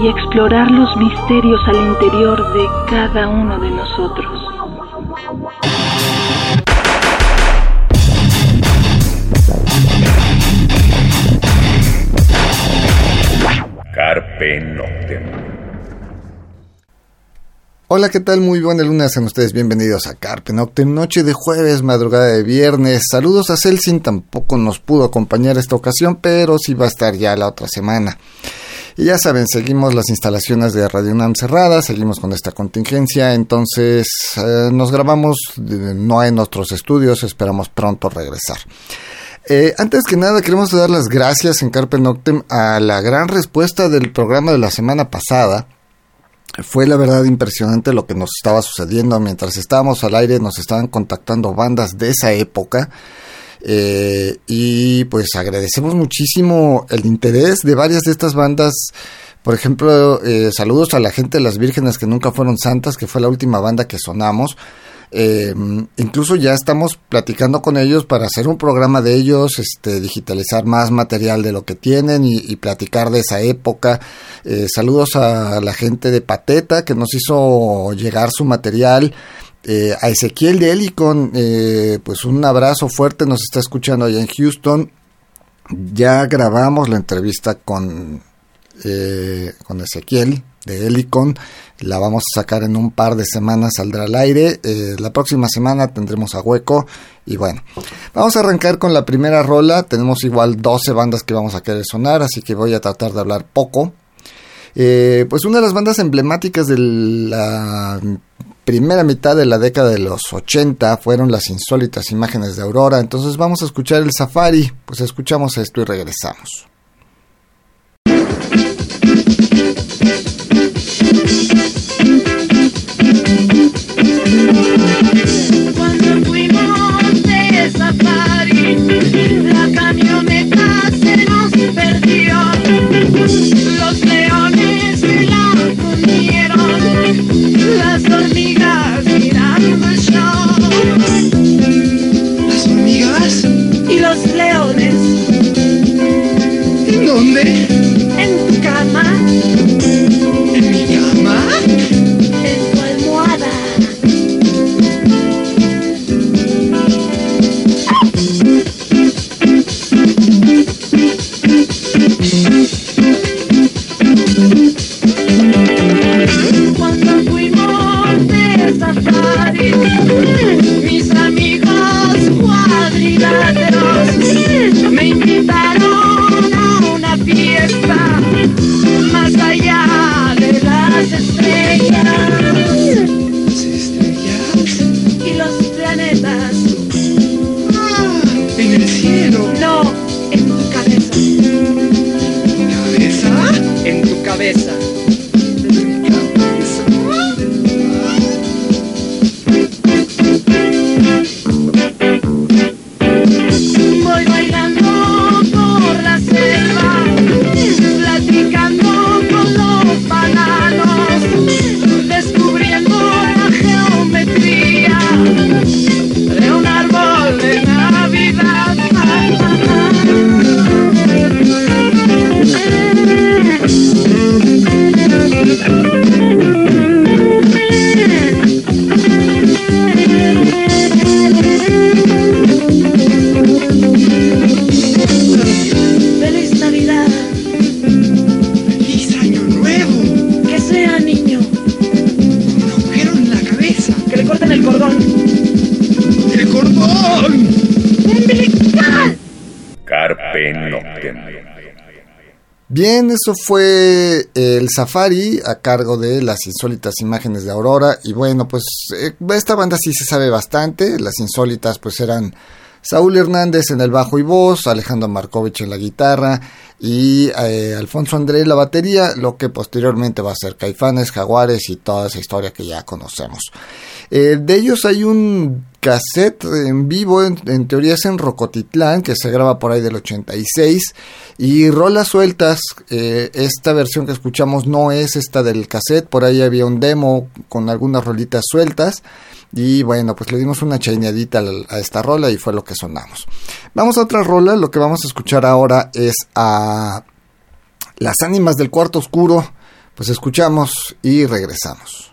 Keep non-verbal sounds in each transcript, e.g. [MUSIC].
y explorar los misterios al interior de cada uno de nosotros. Carpe Noctem. Hola, ¿qué tal? Muy buena luna, sean ustedes bienvenidos a Carpe Noctem, noche de jueves, madrugada de viernes. Saludos a Celsin, tampoco nos pudo acompañar esta ocasión, pero sí va a estar ya la otra semana. Y ya saben, seguimos las instalaciones de Radio UNAM cerradas, seguimos con esta contingencia, entonces eh, nos grabamos no en nuestros estudios, esperamos pronto regresar. Eh, antes que nada, queremos dar las gracias en Carpe Noctem a la gran respuesta del programa de la semana pasada. Fue la verdad impresionante lo que nos estaba sucediendo mientras estábamos al aire, nos estaban contactando bandas de esa época eh, y pues agradecemos muchísimo el interés de varias de estas bandas. Por ejemplo, eh, saludos a la gente de las Vírgenes que nunca fueron santas, que fue la última banda que sonamos. Eh, incluso ya estamos platicando con ellos para hacer un programa de ellos, este, digitalizar más material de lo que tienen y, y platicar de esa época. saludos a la gente de Pateta que nos hizo llegar su material. Eh, a Ezequiel de Helicon, eh, pues un abrazo fuerte, nos está escuchando allá en Houston. Ya grabamos la entrevista con, eh, con Ezequiel de Helicon, la vamos a sacar en un par de semanas, saldrá al aire. la próxima semana tendremos a Hueco. Y bueno, vamos a arrancar con la primera rola. Tenemos igual 12 bandas que vamos a querer sonar, así que voy a tratar de hablar poco. pues una de las bandas emblemáticas de la primera mitad de la década de los 80 fueron las insólitas imágenes de Aurora. Entonces vamos a escuchar el Safari. Pues escuchamos esto y regresamos. Me invitaron a una fiesta más allá de las estrellas ¿Las estrellas? y los planetas. En el cielo. No, en tu cabeza. ¿Cabeza? en tu cabeza. Eso fue el Safari a cargo de las insólitas imágenes de Aurora. Y bueno, pues eh, esta banda sí se sabe bastante. Las insólitas pues eran Saúl Hernández en el bajo y voz, Alejandro Markovich en la guitarra y eh, Alfonso André en la batería, lo que posteriormente va a ser Caifanes, Jaguares y toda esa historia que ya conocemos. Eh, de ellos hay un cassette en vivo, en, teoría es en Rocotitlán, que se graba por ahí del 86, y rolas sueltas, eh, esta versión que escuchamos no es esta del cassette, por ahí había un demo con algunas rolitas sueltas, y bueno, pues le dimos una chaineadita a esta rola y fue lo que sonamos. Vamos a otra rola, lo que vamos a escuchar ahora es a Las ánimas del cuarto oscuro, pues escuchamos y regresamos.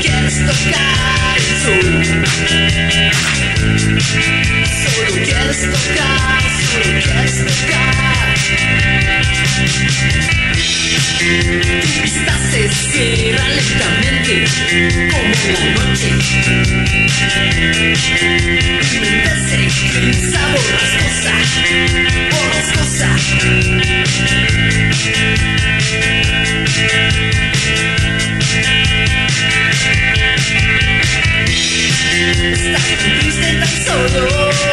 quieres tocar el sol Solo quieres tocar, solo quieres tocar tu vista se cierra lentamente como la noche. Mi mente se eclipsa borrascosa, borrascosa. [LAUGHS] Tan triste, tan solo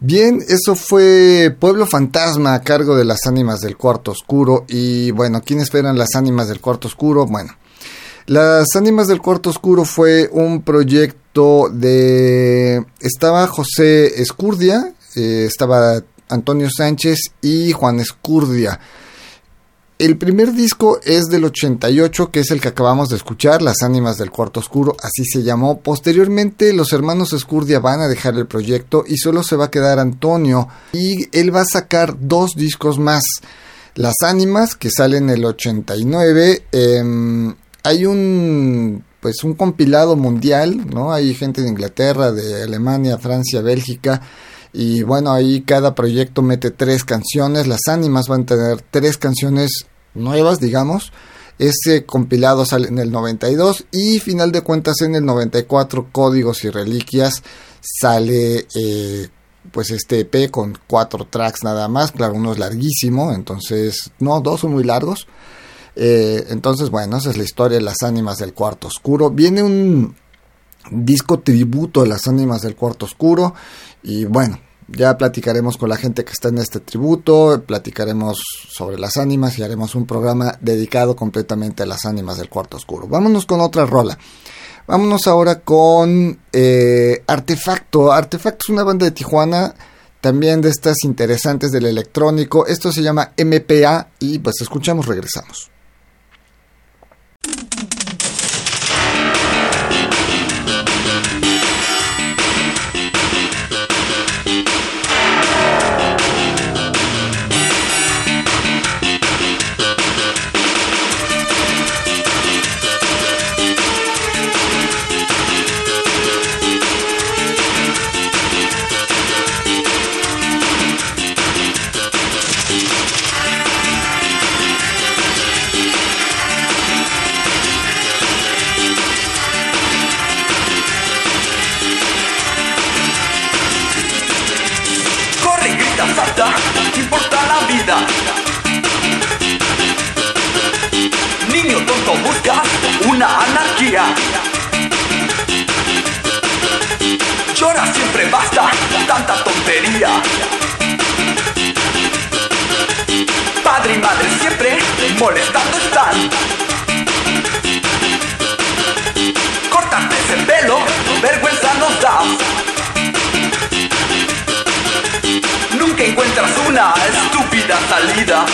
Bien, eso fue Pueblo Fantasma a cargo de las ánimas del cuarto oscuro. Y bueno, ¿quiénes eran las ánimas del cuarto oscuro? Bueno, las ánimas del cuarto oscuro fue un proyecto de... Estaba José Escurdia, eh, estaba Antonio Sánchez y Juan Escurdia. El primer disco es del 88, que es el que acabamos de escuchar, Las Ánimas del Cuarto Oscuro, así se llamó. Posteriormente, los hermanos Escurdia van a dejar el proyecto y solo se va a quedar Antonio. Y él va a sacar dos discos más. Las Ánimas, que salen en el 89. em, hay un pues un compilado mundial, ¿no? Hay gente de Inglaterra, de Alemania, Francia, Bélgica. Y bueno, ahí cada proyecto mete tres canciones. Las ánimas van a tener tres canciones nuevas, digamos. Ese compilado sale en el 92 y final de cuentas en el 94 Códigos y Reliquias sale eh, pues este EP con cuatro tracks nada más. Claro, uno es larguísimo, entonces no, dos son muy largos. Eh, entonces bueno, esa es la historia de las ánimas del cuarto oscuro. Viene un disco tributo a las ánimas del cuarto oscuro y bueno, ya platicaremos con la gente que está en este tributo, platicaremos sobre las ánimas y haremos un programa dedicado completamente a las ánimas del cuarto oscuro. Vámonos con otra rola. Vámonos ahora con eh, Artefacto. Artefacto es una banda de Tijuana, también de estas interesantes del electrónico. Esto se llama MPA y pues escuchamos, regresamos. Una anarquía. Llora siempre basta, tanta tontería. Padre y madre siempre molestando están. Córtate ese pelo, vergüenza nos da. Nunca encuentras una estúpida salida.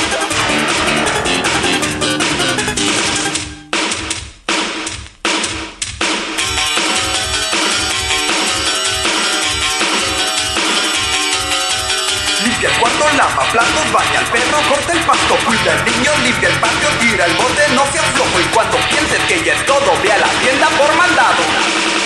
Limpia el cuarto, lava platos, baña al perro, corta el pasto, cuida al niño, limpia el patio, tira el bote, no seas flojo y cuando pienses que ya es todo, ve a la tienda por mandado.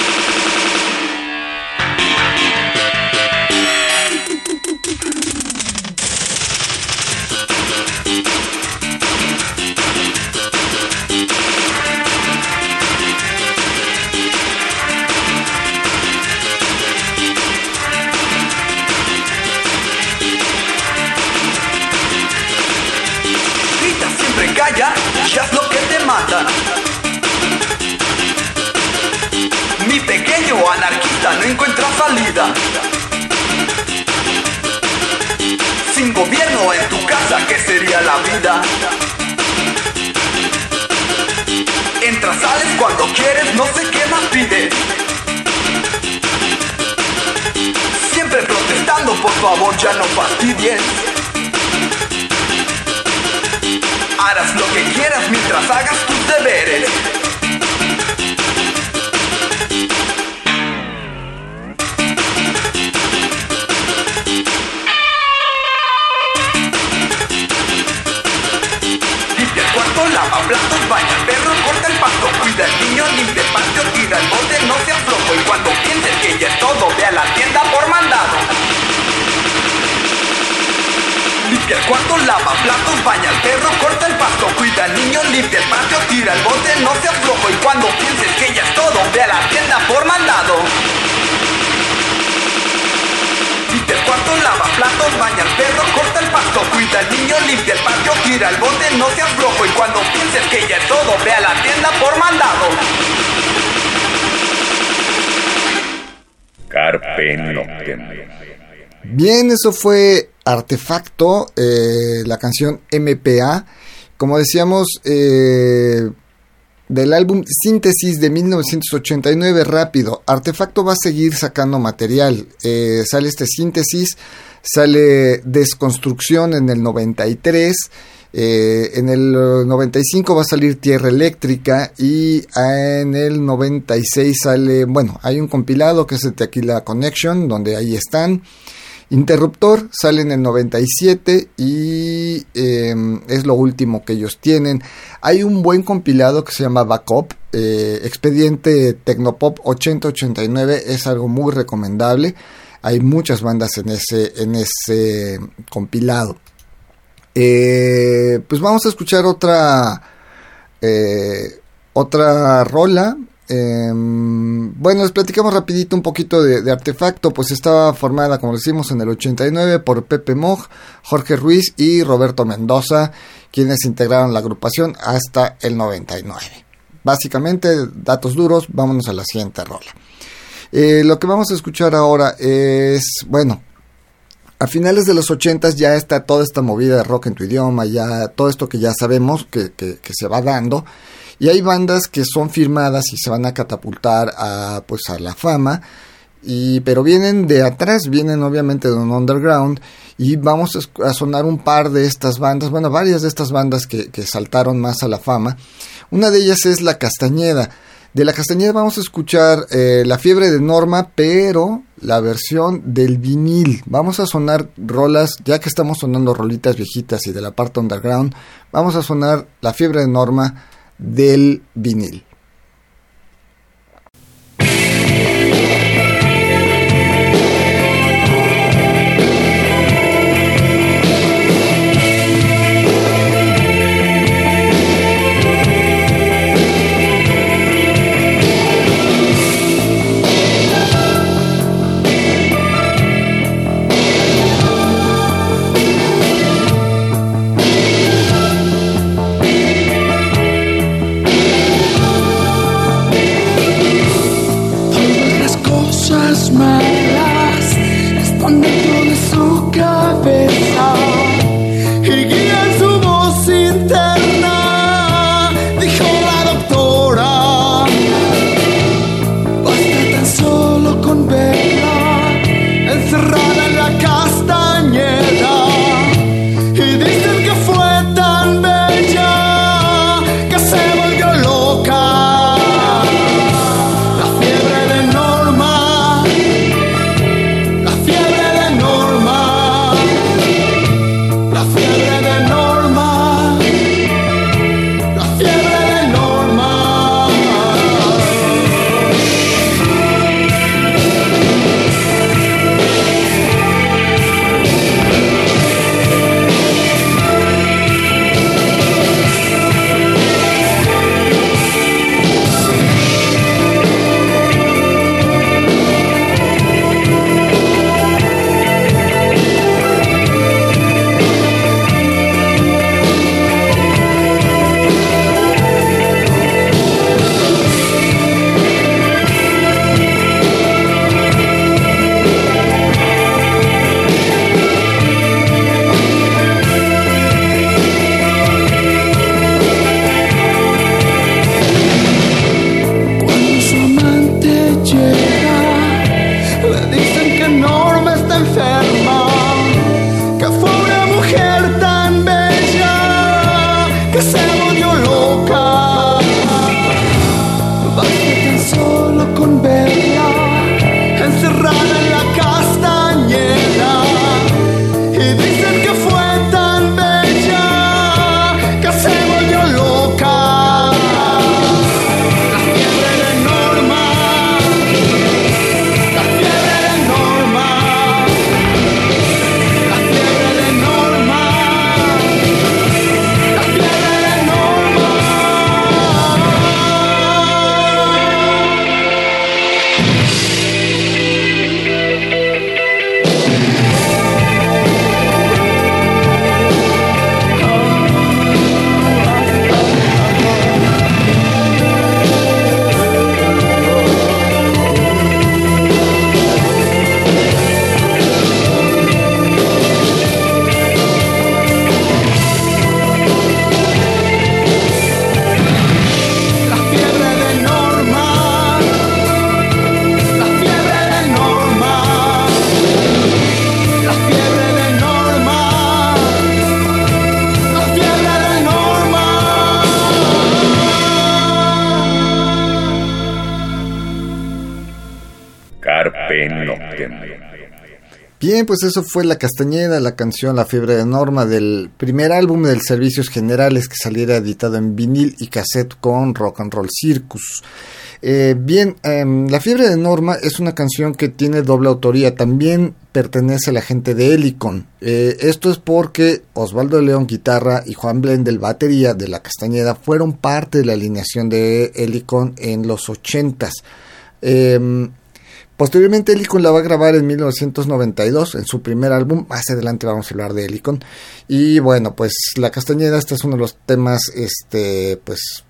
Bien, eso fue Artefacto, eh, la canción MPA. Como decíamos, eh, del álbum Síntesis de 1989, rápido. Artefacto va a seguir sacando material. Eh, sale este Síntesis, sale Desconstrucción en el 93. Eh, en el 95 va a salir Tierra Eléctrica y ah, en el 96 sale, bueno, hay un compilado que es el Tequila Connection, donde ahí están. Interruptor sale en el 97 y eh, es lo último que ellos tienen. Hay un buen compilado que se llama Backup, eh, Expediente Tecnopop 8089, es algo muy recomendable. Hay muchas bandas en ese, en ese compilado. Eh, pues vamos a escuchar otra, eh, otra rola eh, bueno, les platicamos rapidito un poquito de, Artefacto, pues estaba formada, como decimos, en el 89 por Pepe Moj, Jorge Ruiz y Roberto Mendoza, quienes integraron la agrupación hasta el 99. Básicamente, datos duros, vámonos a la siguiente rola. Eh, lo que vamos a escuchar ahora es, bueno, a finales de los 80 ya está toda esta movida de rock en tu idioma, ya todo esto que ya sabemos que se va dando. Y hay bandas que son firmadas y se van a catapultar a pues a la fama. Y, pero vienen de atrás, vienen obviamente de un underground y vamos a sonar un par de estas bandas, bueno, varias de estas bandas que, que saltaron más a la fama. Una de ellas es La Castañeda. De La Castañeda vamos a escuchar eh, La Fiebre de Norma, pero la versión del vinil. Vamos a sonar rolas, ya que estamos sonando rolitas viejitas y de la parte underground, vamos a sonar La Fiebre de Norma del vinil. Bien, pues eso fue La Castañeda, la canción La Fiebre de Norma del primer álbum del Servicios Generales que saliera editado en vinil y cassette con Rock and Roll Circus. Eh, bien, em, La Fiebre de Norma es una canción que tiene doble autoría, también pertenece a la gente de Helicon. Eh, esto es porque Osvaldo León guitarra y Juan Blendel batería de La Castañeda fueron parte de la alineación de Helicon en los ochentas. Em, Posteriormente Helicon la va a grabar en 1992 en su primer álbum. Más adelante vamos a hablar de Helicon. Y bueno, pues La Castañeda, este es uno de los temas este pues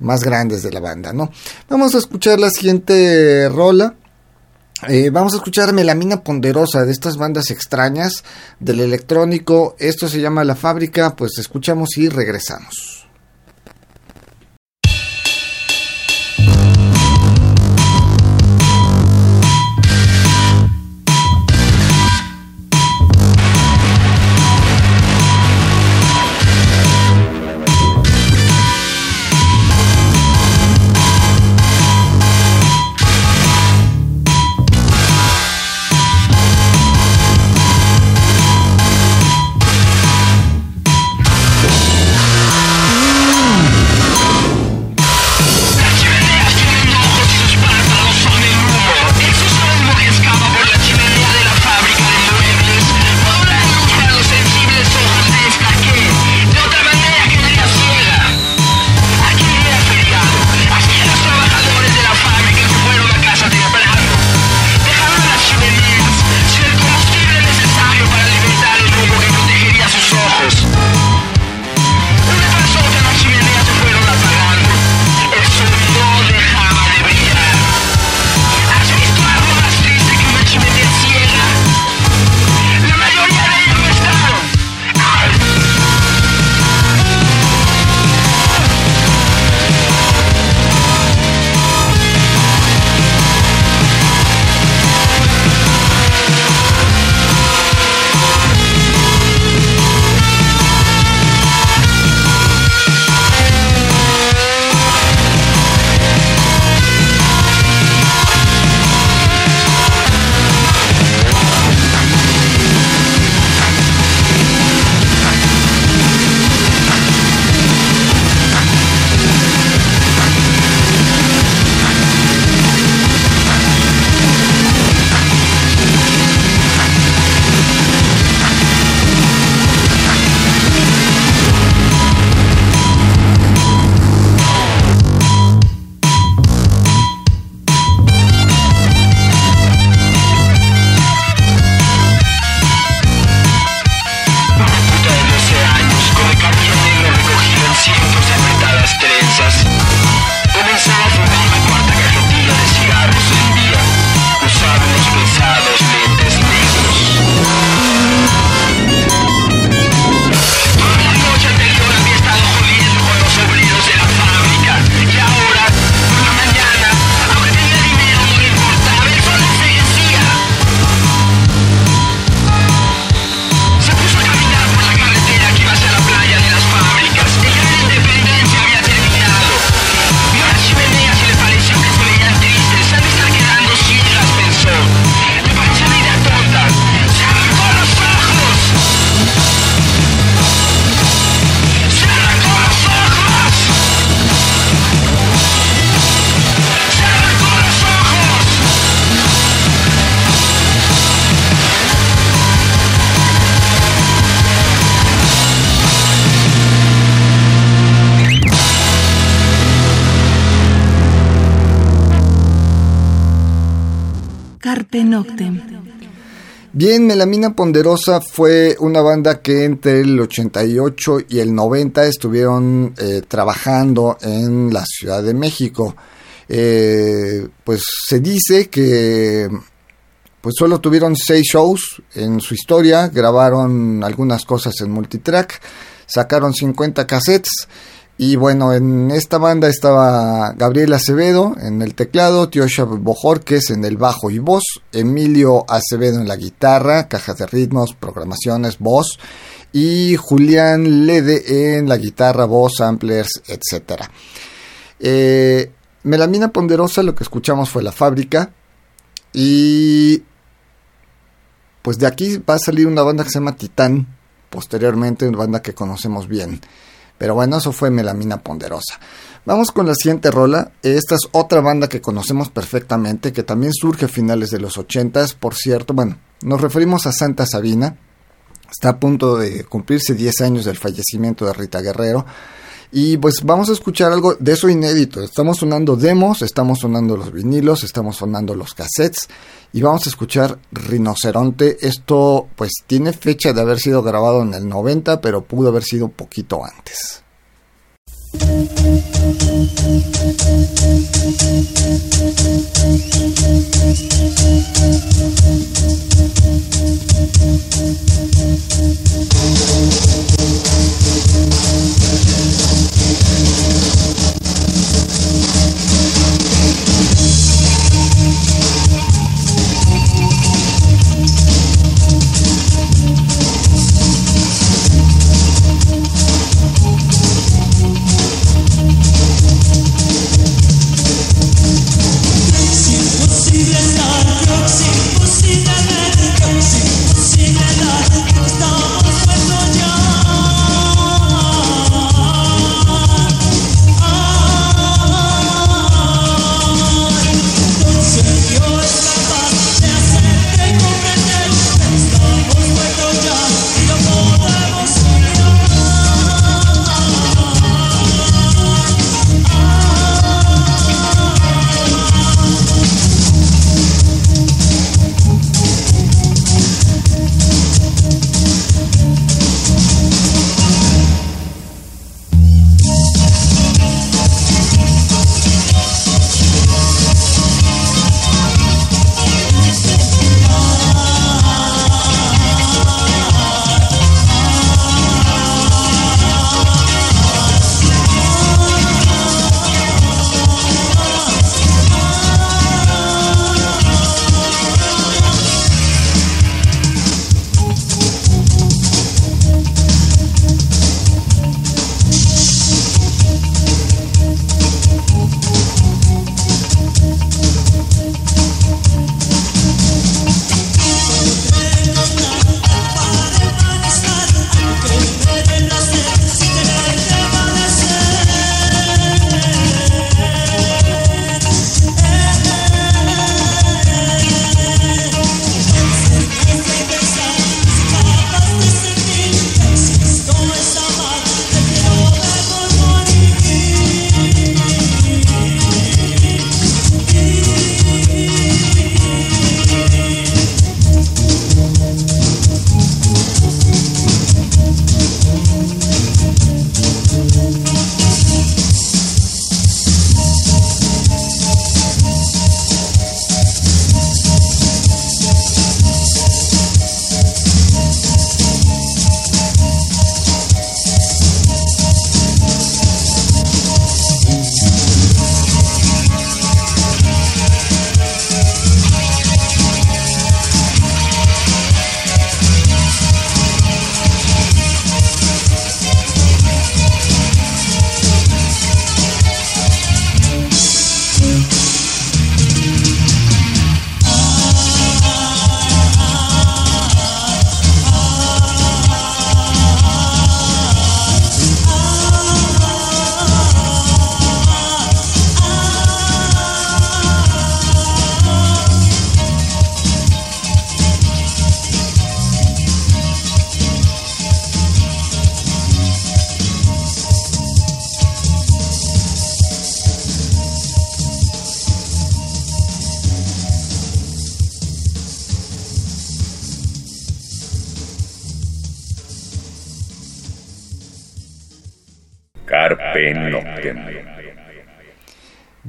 más grandes de la banda, ¿no? Vamos a escuchar la siguiente rola. Eh, vamos a escuchar Melamina Ponderosa de estas bandas extrañas del electrónico. Esto se llama La Fábrica. Pues escuchamos y regresamos. Carpe Noctem. Bien, Melamina Ponderosa fue una banda que entre el 88 y el 90 estuvieron eh, trabajando en la Ciudad de México. Eh, pues se dice que pues solo tuvieron seis shows en su historia, grabaron algunas cosas en multitrack, sacaron 50 cassettes y bueno, en esta banda estaba Gabriel Acevedo en el teclado, Tiosha Bojorques en el bajo y voz, Emilio Acevedo en la guitarra, cajas de ritmos, programaciones, voz, y Julián Lede en la guitarra, voz, samplers, etc. Eh, Melamina Ponderosa, lo que escuchamos fue La Fábrica. Y pues de aquí va a salir una banda que se llama Titán, posteriormente una banda que conocemos bien. Pero bueno, eso fue Melamina Ponderosa. Vamos con la siguiente rola. Esta es otra banda que conocemos perfectamente, que también surge a finales de los 80 por cierto. Bueno, nos referimos a Santa Sabina. Está a punto de cumplirse 10 años del fallecimiento de Rita Guerrero. Y pues vamos a escuchar algo de eso inédito. Estamos sonando demos, estamos sonando los vinilos, estamos sonando los cassettes y vamos a escuchar Rinoceronte. Esto pues tiene fecha de haber sido grabado en el 90, pero pudo haber sido poquito antes.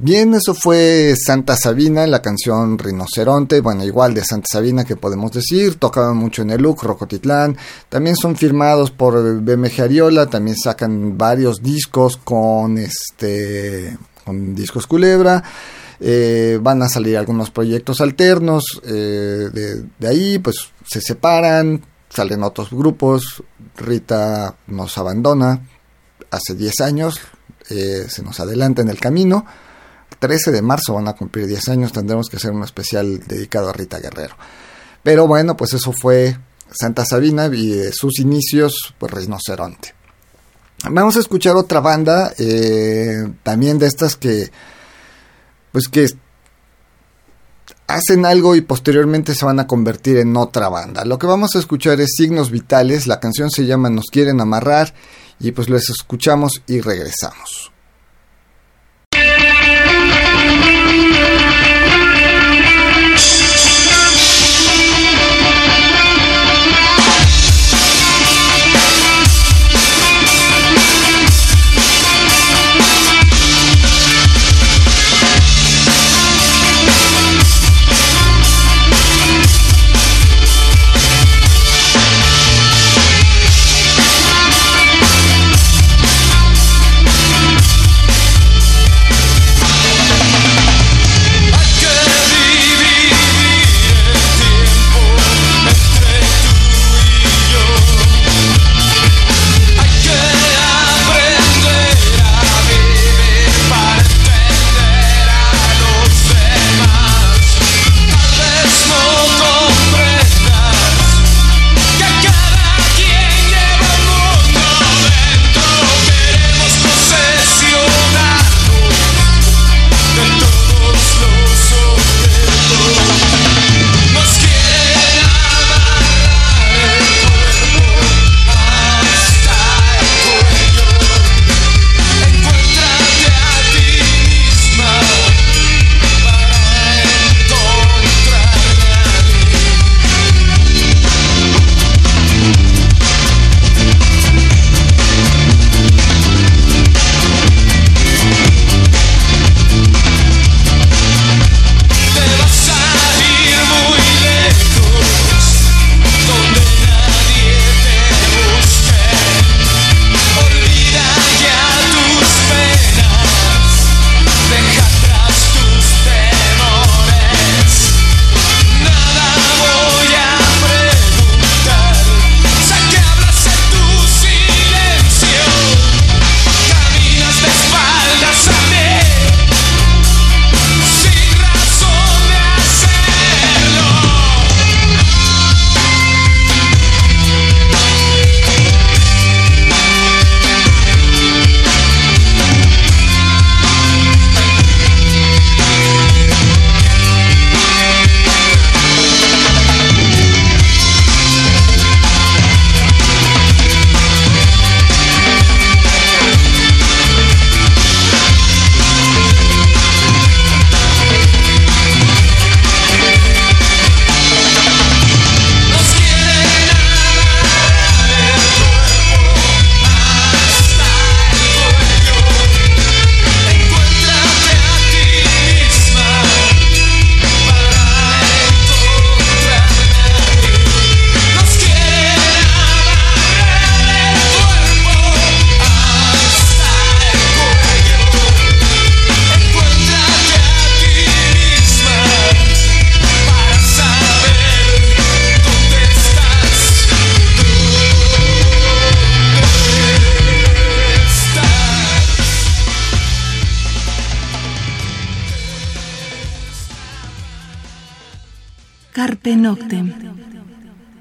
Bien, eso fue Santa Sabina, la canción Rinoceronte, bueno, igual de Santa Sabina que podemos decir, tocaban mucho en el LUC, Rocotitlán, también son firmados por BMG Ariola, también sacan varios discos con este con discos Culebra, eh, van a salir algunos proyectos alternos, eh, de, de ahí pues se separan, salen otros grupos, Rita nos abandona hace 10 años, eh, se nos adelanta en el camino, 13 de marzo van a cumplir 10 años, tendremos que hacer un especial dedicado a Rita Guerrero. Pero bueno, pues eso fue Santa Sabina y de sus inicios, pues Rinoceronte. Vamos a escuchar otra banda, eh, también de estas que, pues que hacen algo y posteriormente se van a convertir en otra banda. Lo que vamos a escuchar es Signos Vitales, la canción se llama Nos quieren amarrar y pues les escuchamos y regresamos.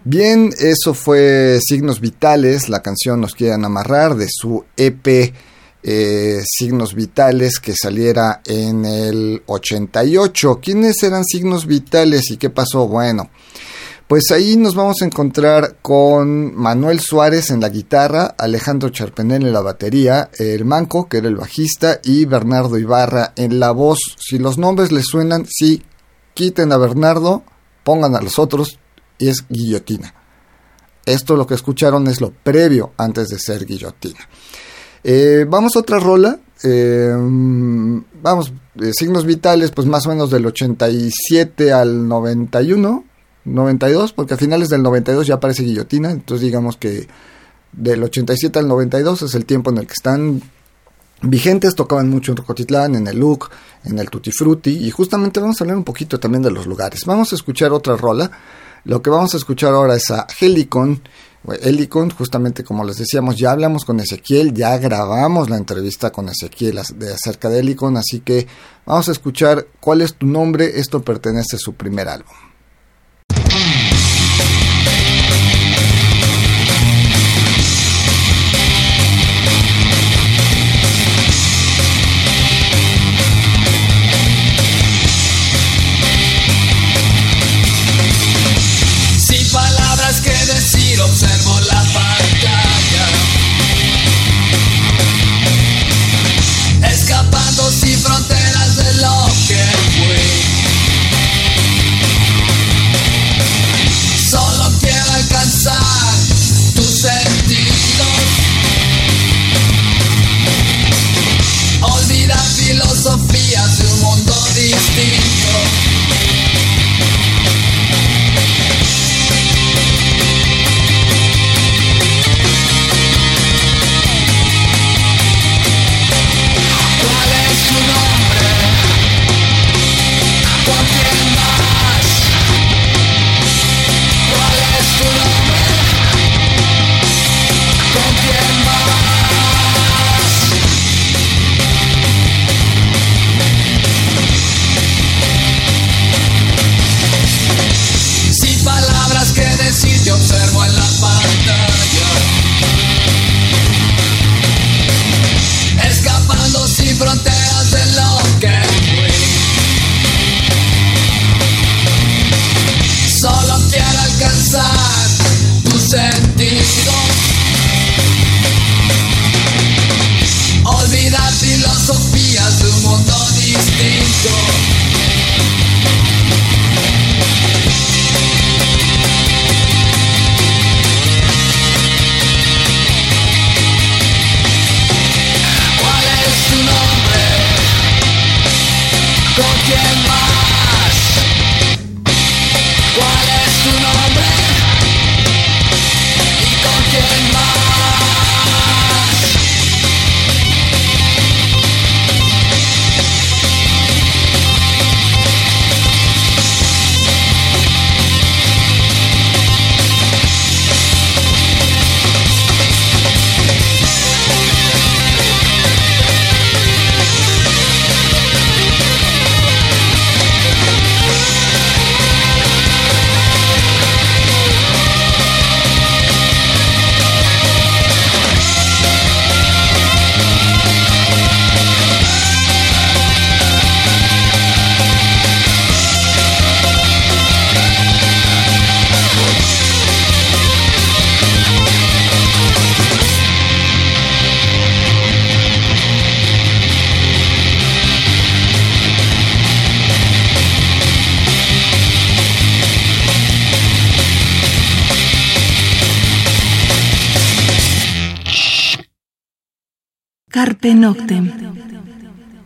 Bien, eso fue Signos Vitales, la canción Nos Quieren Amarrar de su EP eh, Signos Vitales que saliera en el 88. ¿Quiénes eran Signos Vitales y qué pasó? Bueno, pues ahí nos vamos a encontrar con Manuel Suárez en la guitarra, Alejandro Charpenel en la batería, el Manco, que era el bajista, y Bernardo Ibarra en la voz. Si los nombres les suenan, sí, quiten a Bernardo, pongan a los otros, es guillotina. Esto lo que escucharon es lo previo antes de ser guillotina. Eh, vamos a otra rola. Eh, vamos, eh, signos vitales, pues más o menos del 87 al 91, 92, porque a finales del 92 ya aparece guillotina. Entonces, digamos que del 87 al 92 es el tiempo en el que están vigentes. Tocaban mucho en Rocotitlán, en el Look, en el Tutti Frutti. Y justamente vamos a hablar un poquito también de los lugares. Vamos a escuchar otra rola. Lo que vamos a escuchar ahora es a Helicon, Helicon, justamente como les decíamos, ya hablamos con Ezequiel, ya grabamos la entrevista con Ezequiel acerca de Helicon, así que vamos a escuchar cuál es tu nombre, esto pertenece a su primer álbum.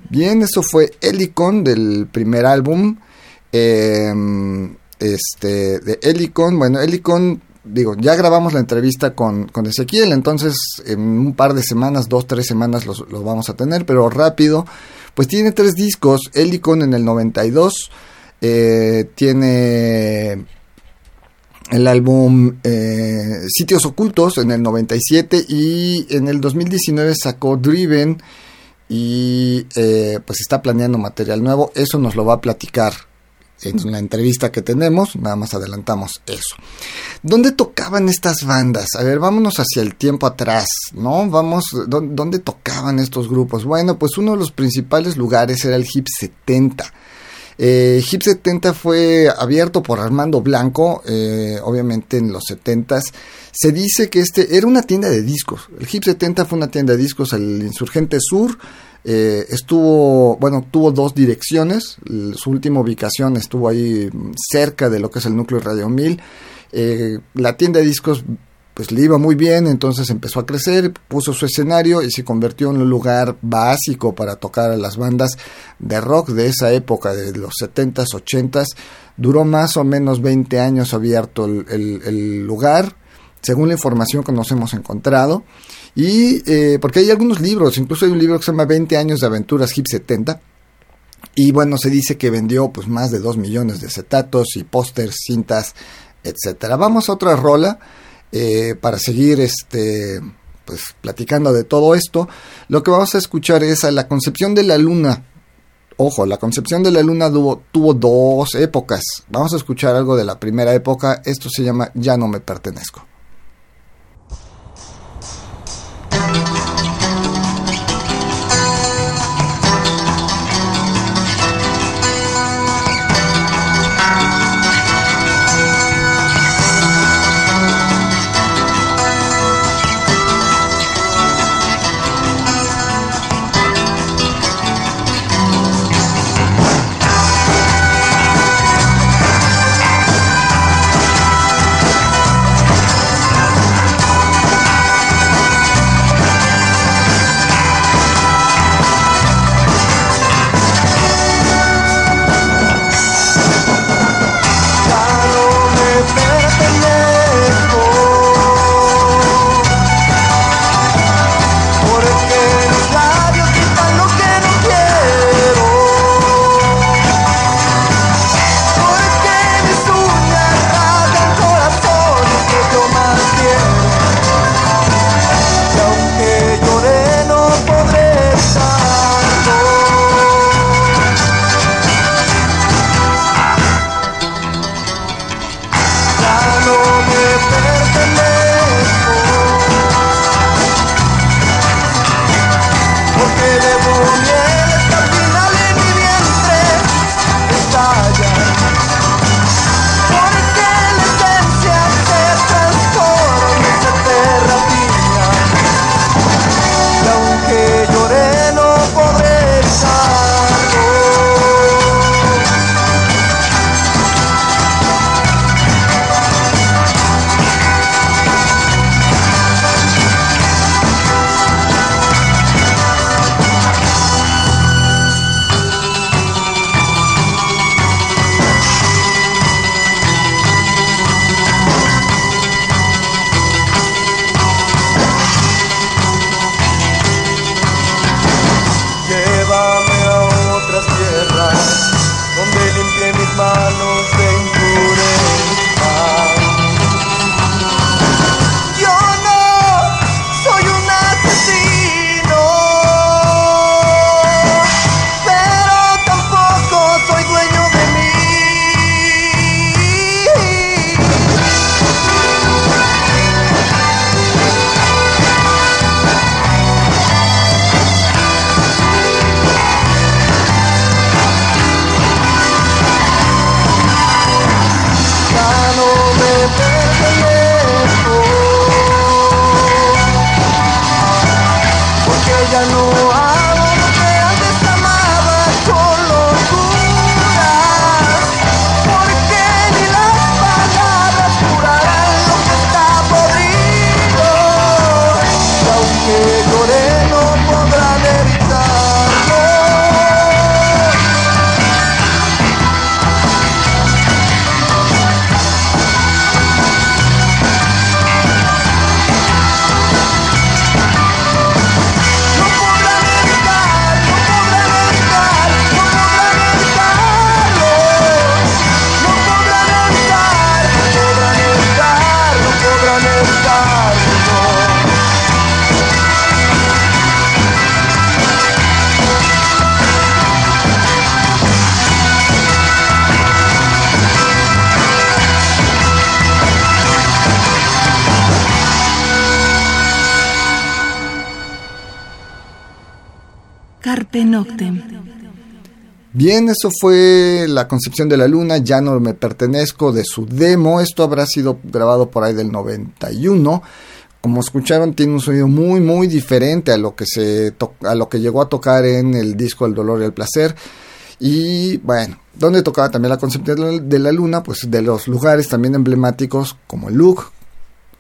Bien, eso fue Helicon del primer álbum. eh, este, de Helicon. Bueno, Helicon, digo, ya grabamos la entrevista con, con Ezequiel, entonces en un par de semanas, dos, tres semanas los- lo vamos a tener, pero rápido. Pues tiene tres discos. Helicon en el 92. eh, tiene el álbum eh, Sitios Ocultos en el 97 y en el 2019 sacó Driven y eh, pues está planeando material nuevo. Eso nos lo va a platicar en la entrevista que tenemos. Nada más adelantamos eso. ¿Dónde tocaban estas bandas? A ver, vámonos hacia el tiempo atrás, ¿no? Vamos, ¿dó- ¿dónde tocaban estos grupos? Bueno, pues uno de los principales lugares era el Hip 70. Eh, Hip 70 fue abierto por Armando Blanco, eh, obviamente en los 70s. Se dice que este era una tienda de discos. El Hip 70 fue una tienda de discos al Insurgente Sur. Eh, estuvo, bueno, tuvo dos direcciones. Su última ubicación estuvo ahí mm, cerca de lo que es el núcleo Radio 1000. Eh, la tienda de discos pues le iba muy bien, entonces empezó a crecer, puso su escenario y se convirtió en un lugar básico para tocar a las bandas de rock de esa época, de los 70s, 80s. Duró más o menos 20 años abierto el, el- lugar, según la información que nos hemos encontrado. Y eh, porque hay algunos libros, incluso hay un libro que se llama 20 años de aventuras Hip 70. Y bueno, se dice que vendió pues más de 2 millones de acetatos y pósters, cintas, etcétera. Vamos a otra rola. Eh, para seguir este pues platicando de todo esto, lo que vamos a escuchar es a la concepción de la luna. Ojo, la concepción de la luna tuvo, tuvo dos épocas. Vamos a escuchar algo de la primera época. Esto se llama Ya no me pertenezco. Bien, eso fue la concepción de la luna, ya no me pertenezco de su demo, esto habrá sido grabado por ahí del 91. Como escucharon, tiene un sonido muy muy diferente a lo que se a lo que llegó a tocar en el disco El dolor y el placer. Y bueno, donde tocaba también la concepción de la luna, pues de los lugares también emblemáticos como el Luc,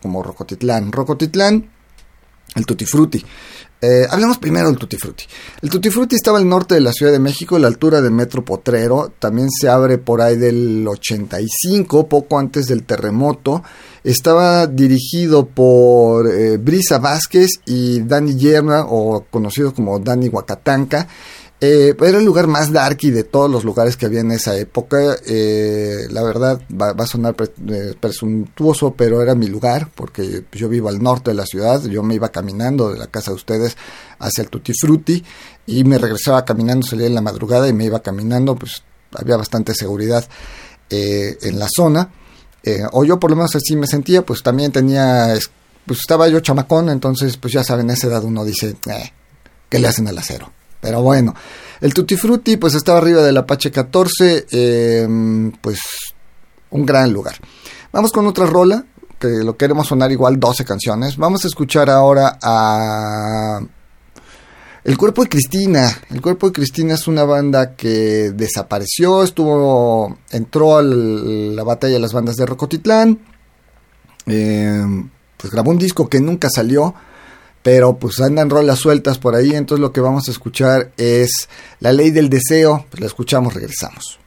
como Rocotitlán. Rocotitlán, el Tutti Frutti. Eh, hablemos primero del Tutti Frutti. El Tutti Frutti estaba al norte de la Ciudad de México, a la altura de Metro Potrero. También se abre por ahí del 85, poco antes del terremoto. Estaba dirigido por eh, Brisa Vázquez y Dani Yerna, o conocido como Dani Huacatanca. Eh, era el lugar más darky de todos los lugares que había en esa época. Eh, la verdad va, a sonar eh, presuntuoso, pero era mi lugar porque yo vivo al norte de la ciudad. Yo me iba caminando de la casa de ustedes hacia el Tutti Frutti y me regresaba caminando, salía en la madrugada y me iba caminando. Pues había bastante seguridad eh, en la zona. Eh, o yo por lo menos así me sentía, pues también tenía, es- pues estaba yo chamacón, entonces pues ya saben, a esa edad uno dice, ¿qué le hacen al acero? Pero bueno, el Tutti Frutti pues estaba arriba del Apache 14, eh, pues un gran lugar. Vamos con otra rola, que lo queremos sonar igual 12 canciones. Vamos a escuchar ahora a el cuerpo de Cristina. El cuerpo de Cristina es una banda que desapareció, estuvo, entró a la batalla de las bandas de Rocotitlán. Eh, pues grabó un disco que nunca salió, pero pues andan rolas sueltas por ahí. Entonces lo que vamos a escuchar es La Ley del Deseo. Pues la escuchamos, regresamos.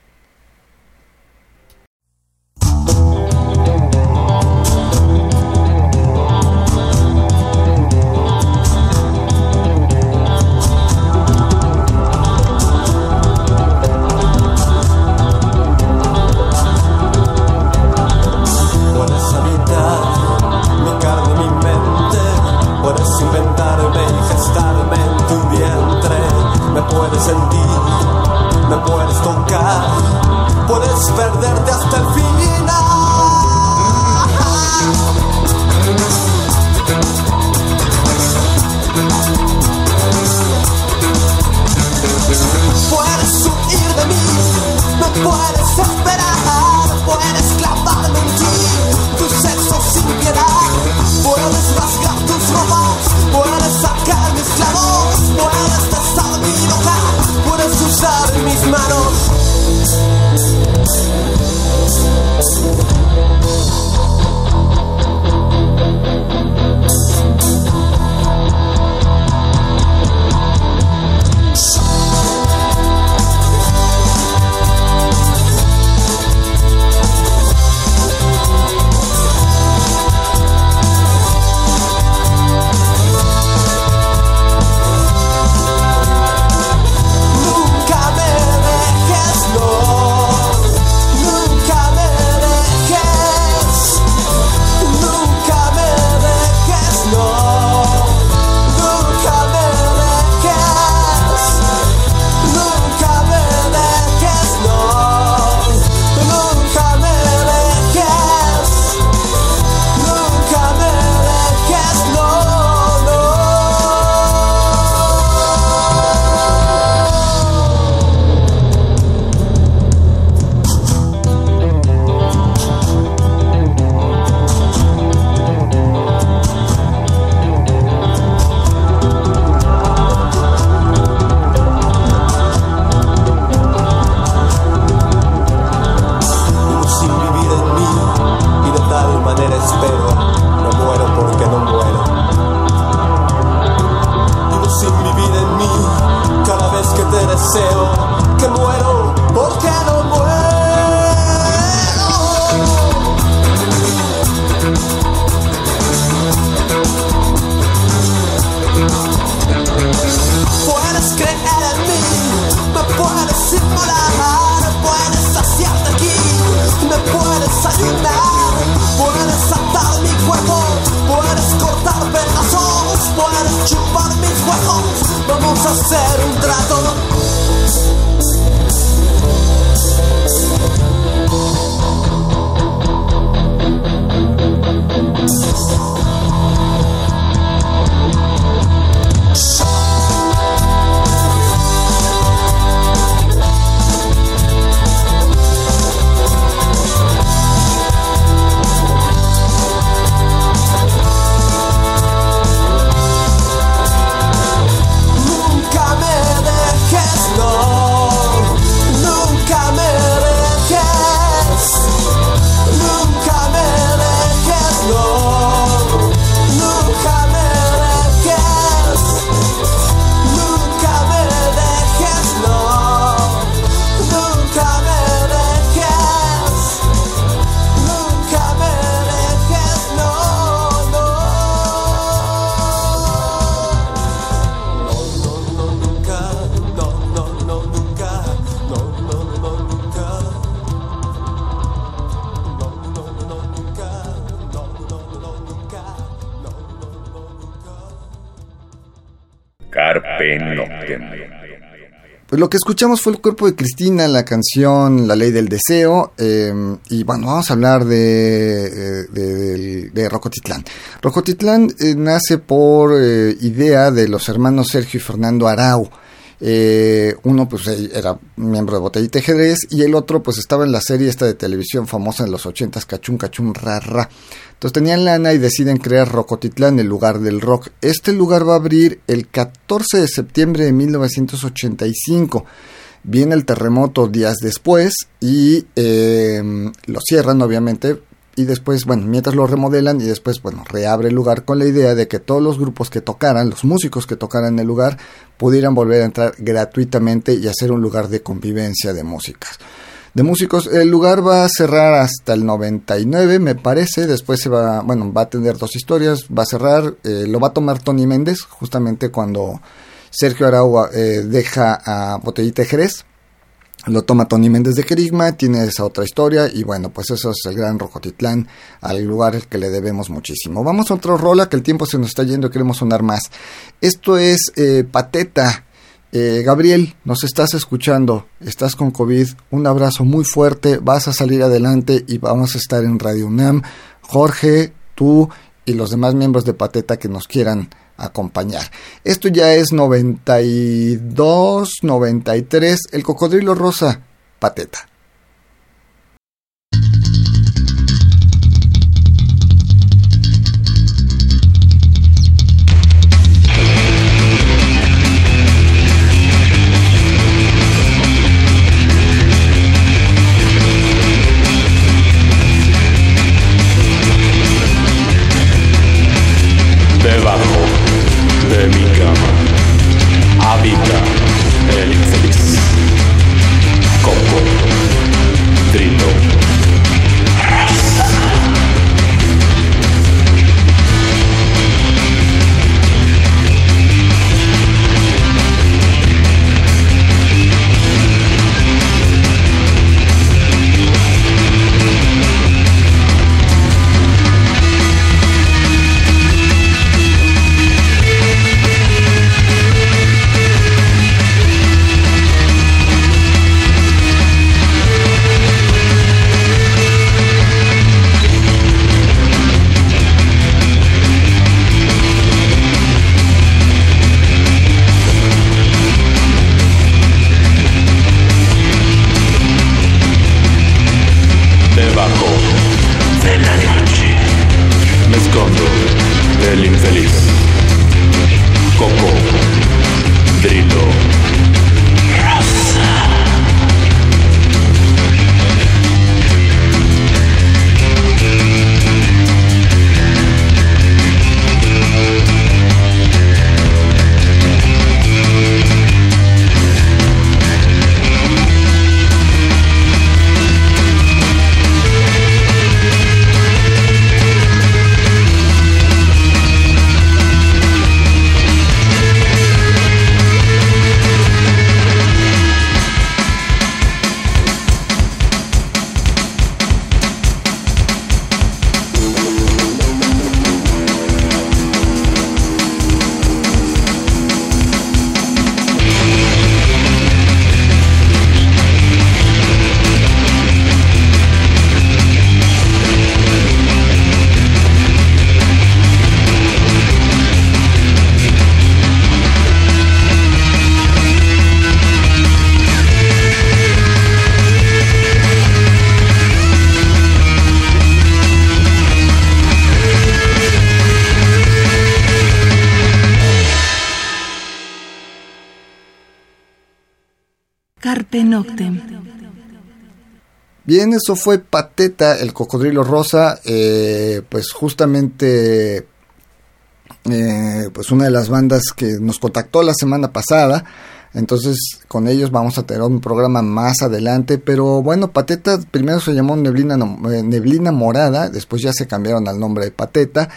Lo que escuchamos fue el cuerpo de Cristina, la canción La Ley del Deseo. eh, y bueno, vamos a hablar de, eh, de, de- Rocotitlán. Rocotitlán eh, nace por eh, idea de los hermanos Sergio y Fernando Arau. Eh, uno pues era miembro de Botellita Ajedrez y el otro pues estaba en la serie esta de televisión famosa en los ochentas, Cachún Cachún Rara. Entonces tenían lana y deciden crear Rocotitlán, el lugar del rock. Este lugar va a abrir el 14 de septiembre de 1985. Viene el terremoto días después y eh, lo cierran obviamente. Y después, bueno, mientras lo remodelan y después, bueno, reabre el lugar con la idea de que todos los grupos que tocaran, los músicos que tocaran en el lugar, pudieran volver a entrar gratuitamente y hacer un lugar de convivencia de músicas de músicos. El lugar va a cerrar hasta el 99, me parece. Después se va, bueno, va a tener dos historias. Va a cerrar, eh, lo va a tomar Tony Méndez, justamente cuando Sergio Arau eh, deja a Botellita Jerez. Lo toma Tony Méndez de Querigma, tiene esa otra historia y bueno, pues eso es el gran Rocotitlán, al lugar al que le debemos muchísimo. Vamos a otro rola que el tiempo se nos está yendo y queremos sonar más. Esto es eh, Pateta, eh, Gabriel, nos estás escuchando, estás con COVID, un abrazo muy fuerte, vas a salir adelante y vamos a estar en Radio UNAM. Jorge, tú y los demás miembros de Pateta que nos quieran acompañar. Esto ya es 92, 93, el cocodrilo rosa, Pateta. Del infeliz. Coco, Drilo, Bien, eso fue Pateta, el cocodrilo rosa, eh, pues justamente eh, pues una de las bandas que nos contactó la semana pasada. Entonces con ellos vamos a tener un programa más adelante. Pero bueno, Pateta primero se llamó Neblina, eh, Neblina Morada, después ya se cambiaron al nombre de Pateta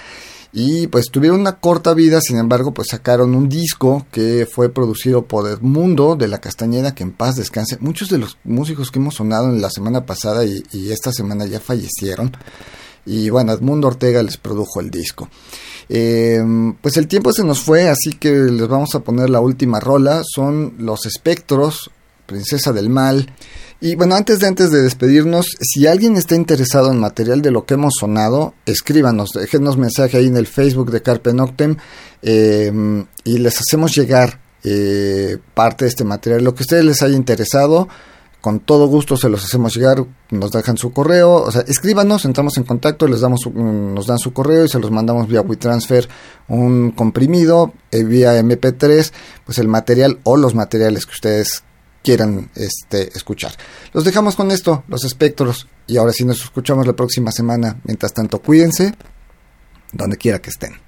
y pues tuvieron una corta vida, sin embargo, pues sacaron un disco que fue producido por Edmundo de la Castañeda, que en paz descanse. Muchos de los músicos que hemos sonado en la semana pasada y, esta semana ya fallecieron. Y bueno, Edmundo Ortega les produjo el disco. Em, pues el tiempo se nos fue, así que les vamos a poner la última rola. Son los espectros Princesa del Mal. Y bueno, antes de antes de despedirnos, si alguien está interesado en material de lo que hemos sonado, escríbanos, déjenos mensaje ahí en el Facebook de Carpe Noctem em, y les hacemos llegar eh, parte de este material. Lo que a ustedes les haya interesado, con todo gusto se los hacemos llegar, nos dejan su correo, o sea, escríbanos, entramos en contacto, les damos, mm, nos dan su correo y se los mandamos vía WeTransfer un comprimido, eh, vía MP3, pues el material o los materiales que ustedes quieran este, escuchar. Los dejamos con esto, los espectros, y ahora sí nos escuchamos la próxima semana. Mientras tanto, cuídense donde quiera que estén.